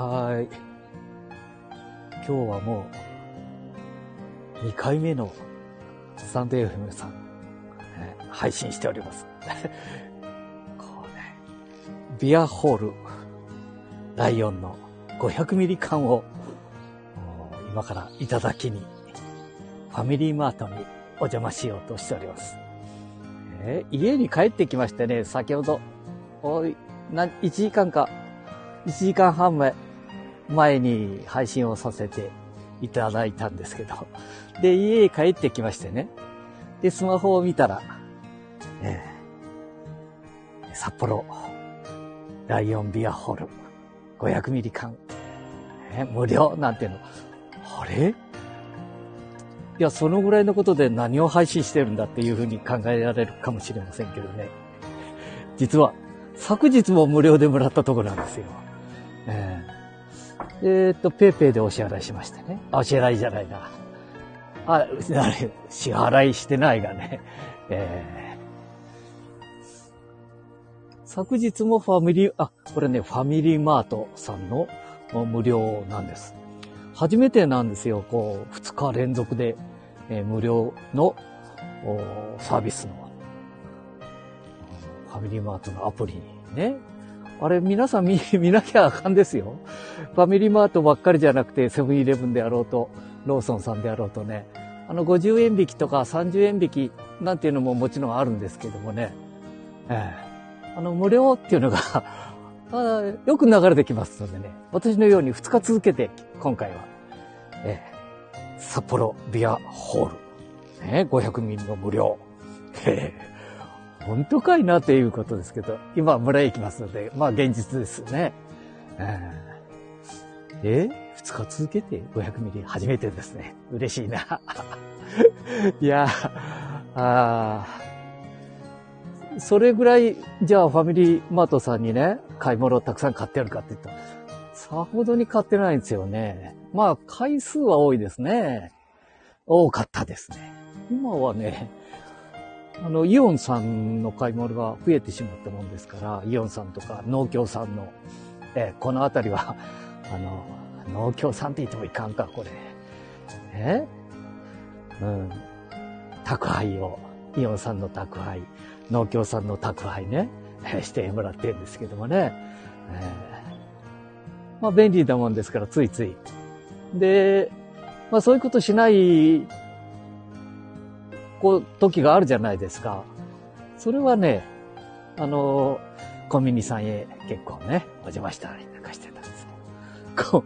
はい。今日はもう、2回目のスタンド FM さん、え配信しております。こうね、ビアホール、ライオンの500ミリ缶を、今からいただきに、ファミリーマートにお邪魔しようとしております。えー家に帰ってきましてね、先ほど、おい、な、1時間か、1時間半前、前に配信をさせていただいたんですけど、で、家へ帰ってきましてね、で、スマホを見たら、えー札幌、ライオンビアホール、500ミリ缶、えー無料なんていうの、あれ？いや、そのぐらいのことで何を配信してるんだっていうふうに考えられるかもしれませんけどね。実は、昨日も無料でもらったとこなんですよ。え。えーっと、ペイペイでお支払いしましてね。あ、お支払いじゃないな。あ、なに支払いしてないがね。えー昨日もファミリー、あ、これね、ファミリーマートさんの無料なんです。初めてなんですよ、こう、2日連続で、えー無料のおサービスの、ファミリーマートのアプリにね。あれ、皆さん見、見なきゃあかんですよ。ファミリーマートばっかりじゃなくて、セブンイレブンであろうと、ローソンさんであろうとね、あの、50円引きとか30円引きなんていうのももちろんあるんですけどもね、ええ。あの、無料っていうのが あよく流れてきますのでね、私のように2日続けて、今回は、ええ。札幌ビアホール、ね、500ミリの無料。ええ。本当かいなっていうことですけど、今村へ行きますので、まあ現実ですね。ええ二日続けて500ミリ初めてですね。嬉しいな。いや、あーそれぐらい、じゃあファミリーマートさんにね、買い物をたくさん買ってあるかって言ったら、さほどに買ってないんですよね。まあ、回数は多いですね。多かったですね。今はね、あの、イオンさんの買い物が増えてしまったもんですから、イオンさんとか農協さんの、えーこのあたりは、あの、農協さんって言ってもいかんか、これ。え？うん。宅配を、イオンさんの宅配、農協さんの宅配ね、え ーしてもらってるんですけどもね。えーまあ便利なもんですから、ついつい。で、まあそういうことしないこ、時があるじゃないですか。それはね、あの、コンビニさんへ結構ね、お邪魔したりなんかしてたんです。こ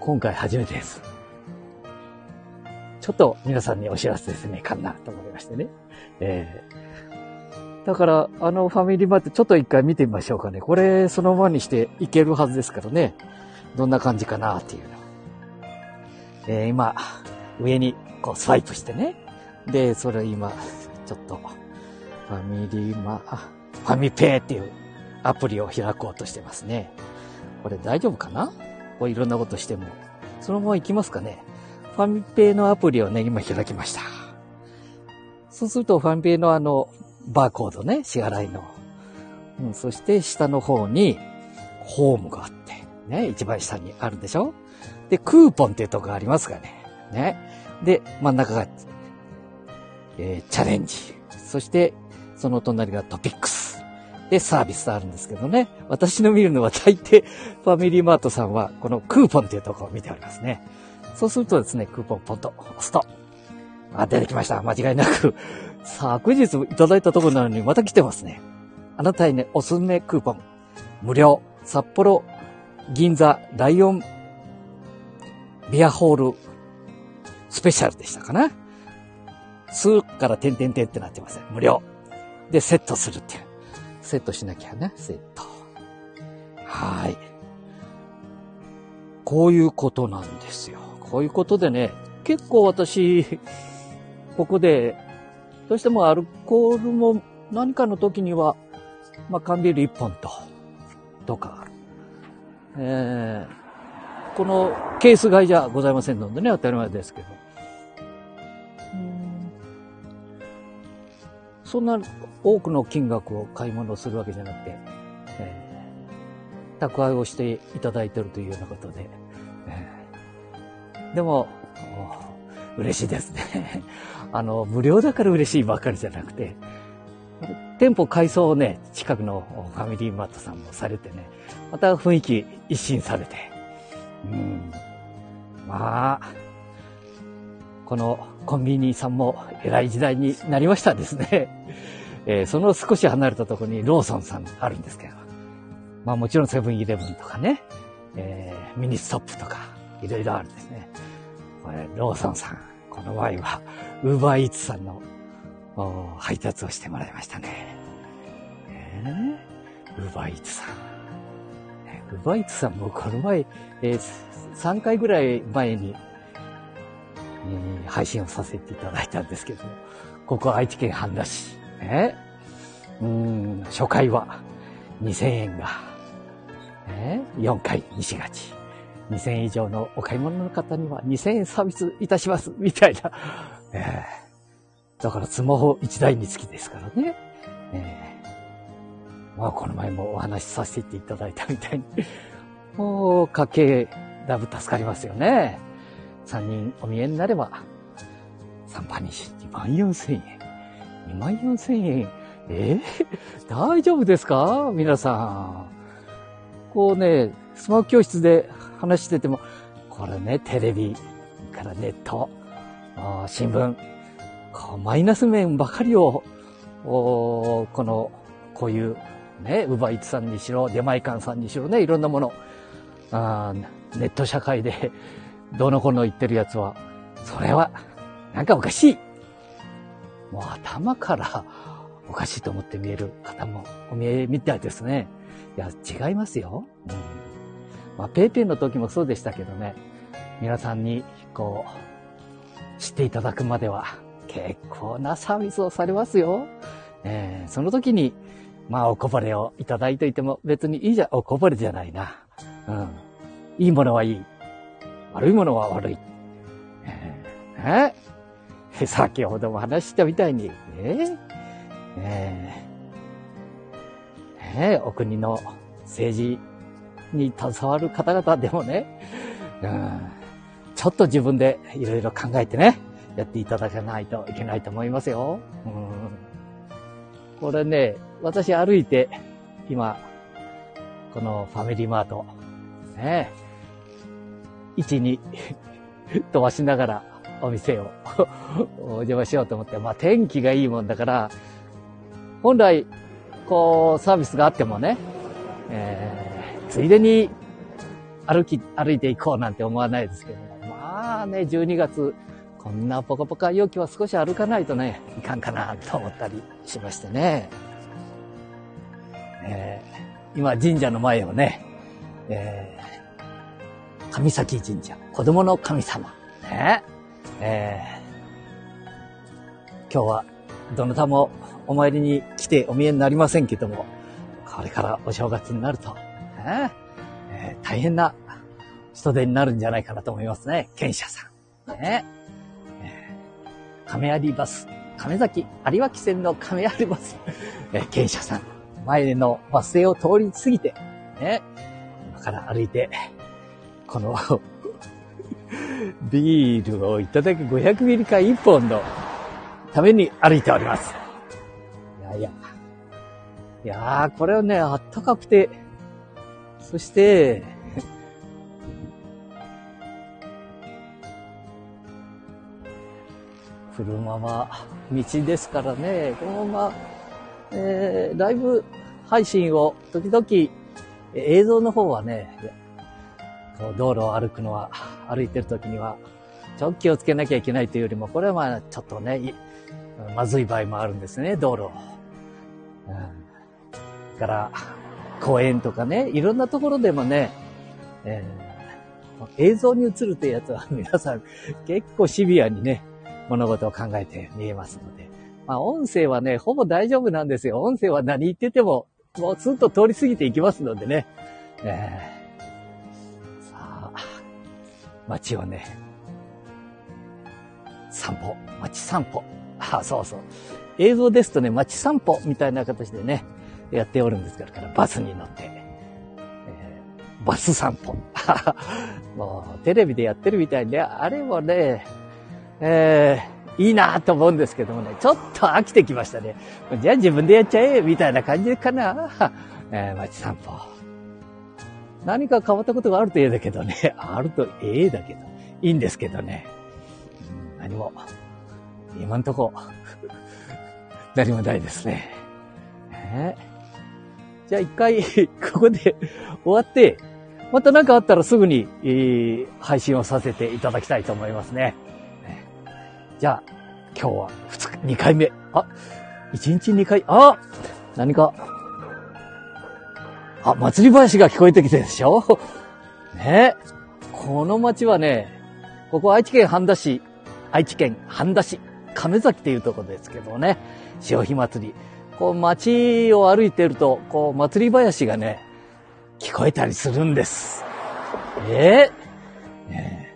今回初めてです。ちょっと皆さんにお知らせですね、かなと思いましてね。えーだから、あのファミリーマートちょっと一回見てみましょうかね。これそのままにしていけるはずですからね。どんな感じかなっていうの。えー今、上にこうスワイプしてね。で、それ今、ちょっと、ファミリーマ、あファミペイっていうアプリを開こうとしてますね。これ大丈夫かな？こういろんなことしても。そのまま行きますかね？ファミペイのアプリをね、今開きました。そうすると、ファミペイのあの、バーコードね、支払いの。うん、そして、下の方に、ホームがあって、ね、一番下にあるでしょ？で、クーポンっていうとこがありますがね？ね。で、真ん中がえーチャレンジ。そして、その隣がトピックス。で、サービスあるんですけどね。私の見るのは大抵、ファミリーマートさんは、このクーポンっていうところを見ておりますね。そうするとですね、クーポンポンと押すと。あ、出てきました。間違いなく。昨日いただいたところなのにまた来てますね。あなたへね、おすすめクーポン。無料。札幌、銀座、ライオン、ビアホール、スペシャルでしたかな。数から点々点ってなってます。無料。で、セットするっていう。セットしなきゃね、セット。はーい。こういうことなんですよ。こういうことでね、結構私、ここで、どうしてもアルコールも何かの時には、まあ、缶ビール1本と、とか、えー、このケース買いじゃございませんのでね、当たり前ですけど。そんな多くの金額を買い物するわけじゃなくて、えー宅配をしていただいてるというようなことで。でも、嬉しいですね。あの、無料だから嬉しいばかりじゃなくて、店舗改装をね、近くのファミリーマートさんもされてね、また雰囲気一新されて、うん。まあ、このコンビニさんも偉い時代になりましたですね。えー、その少し離れたところにローソンさんあるんですけど、まあもちろんセブンイレブンとかね、えー、ミニストップとか、いろいろあるんですね。これ、ローソンさん、この場合は、ウーバーイーツさんの配達をしてもらいましたね。えー、ウーバーイーツさん。ウーバーイーツさんもこの前、えー、3回ぐらい前に、えー、配信をさせていただいたんですけども、ここ愛知県半田市。ね、うん、初回は2000円が、ね、4回西勝ち。2000円以上のお買い物の方には2000円サービスいたします、みたいな。え？ー、だからスマホ1台につきですからね。え？ー、まあこの前もお話しさせていただいたみたいに、もう家計だいぶ助かりますよね。3人お見えになれば、3番にし2万4千円。2万4千円。えー、大丈夫ですか皆さん。こうね、スマホ教室で話してても、これね、テレビからネット、新聞、こうマイナス面ばかりを、この、こうい。う、ね、ウバイツさんにしろ、出前館さんにしろね、い。ろんなもの、あネット社会で、どの子の言ってるやつは、それは、なんかおかしい。もう頭からおかしいと思って見える方もお見えみたいですね。いや、違いますよ。うん。まあ、ペイペイの時もそうでしたけどね、皆さんに、こう、知っていただくまでは、結構なサービスをされますよ。えー、その時に、まあ、おこぼれをいただいていても別にいいじゃ、おこぼれじゃないな。うん。いいものはいい。悪いものは悪い。えー、先ほども話したみたいに、えー、え、え、お国の政治に携わる方々でもね、うん、ちょっと自分でいろいろ考えてね、やっていただかないといけないと思いますよ。うん、これね、私歩いて、今、このファミリーマート、ね、位置に飛ばしながらお店を お邪魔しようと思って、まあ天気がいいもんだから、本来、こう、サービスがあってもね、えーついでに歩き、歩いていこうなんて思わないですけども。まあね、12月、こんなポカポカ陽気は少し歩かないとね、いかんかなと思ったりしましてね。えー、今神社の前をね、えー、神崎神社、子供の神様、ね、えー、今日はどなたもお参りに来てお見えになりませんけども、これからお正月になると、ね、えー、大変な人手になるんじゃないかなと思いますね。賢者さん。ね。えー、亀有バス。亀崎有脇線の亀有バス。えー、賢者さん。前のバス停を通り過ぎて、ね。今から歩いて、このビールをいただく500ミリ缶1本のために歩いております。いやいや。いやー、これはね、あったかくて、そして、車は道ですからね、このまま、えー、ライブ配信を時々映像の方はね、こう道路を歩くのは、歩いてる時には、ちょっと気をつけなきゃいけないというよりも、これはまあちょっとね、まずい場合もあるんですね、道路。うん、から、公園とかね、いろんなところでもね、えー、映像に映るってやつは皆さん結構シビアにね、物事を考えて見えますので。まあ音声はね、ほぼ大丈夫なんですよ。音声は何言ってても、もうスッと通り過ぎていきますのでね。えー、街をね、散歩、街散歩。あ、そうそう。映像ですとね、街散歩みたいな形でね、やっておるんですから、バスに乗って、えバス散歩。もう、テレビでやってるみたいで、あれもね、えー、いいなと思うんですけどもね、ちょっと飽きてきましたね。じゃあ自分でやっちゃえ、みたいな感じかな。えー、街散歩。何か変わったことがあるとええだけどね、あるとええだけど、いいんですけどね。うん、何も、今んとこ、何もないですね。え？ー、じゃあ一回、ここで終わって、また何かあったらすぐに、えー、配信をさせていただきたいと思いますね。じゃあ、今日は二日、二回目。あ、一日二回、あ？何か、あ、祭り林が聞こえてきてるでしょ？ねこの町はね、ここ愛知県半田市、愛知県半田市、亀崎っていうとこですけどね、潮干祭り。こう街を歩いてると、こう祭り林がね、聞こえたりするんです。え？ー、ね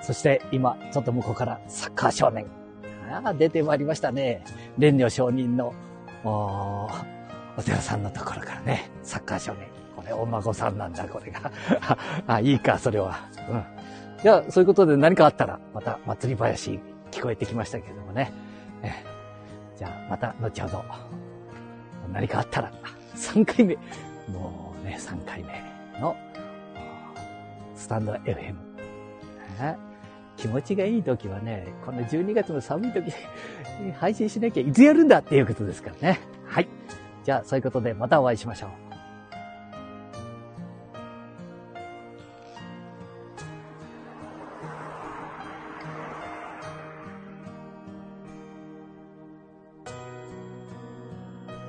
そして今、ちょっと向こうからサッカー少年。あ、出てまいりましたね。蓮女上人のお、寺さんのところからね、サッカー少年。これ、お孫さんなんだ、これが。あ、いいか、それは。うん。じゃあ、そういうことで何かあったら、また祭り林聞こえてきましたけれどもね。えじゃあ、また後ほど、何かあったら、3回目。もうね、3回目の、スタンド FM。気持ちがいい時はね、この12月の寒い時に 配信しなきゃいつやるんだっていうことですからね。じゃあ、そういうことでまたお会いしましょう。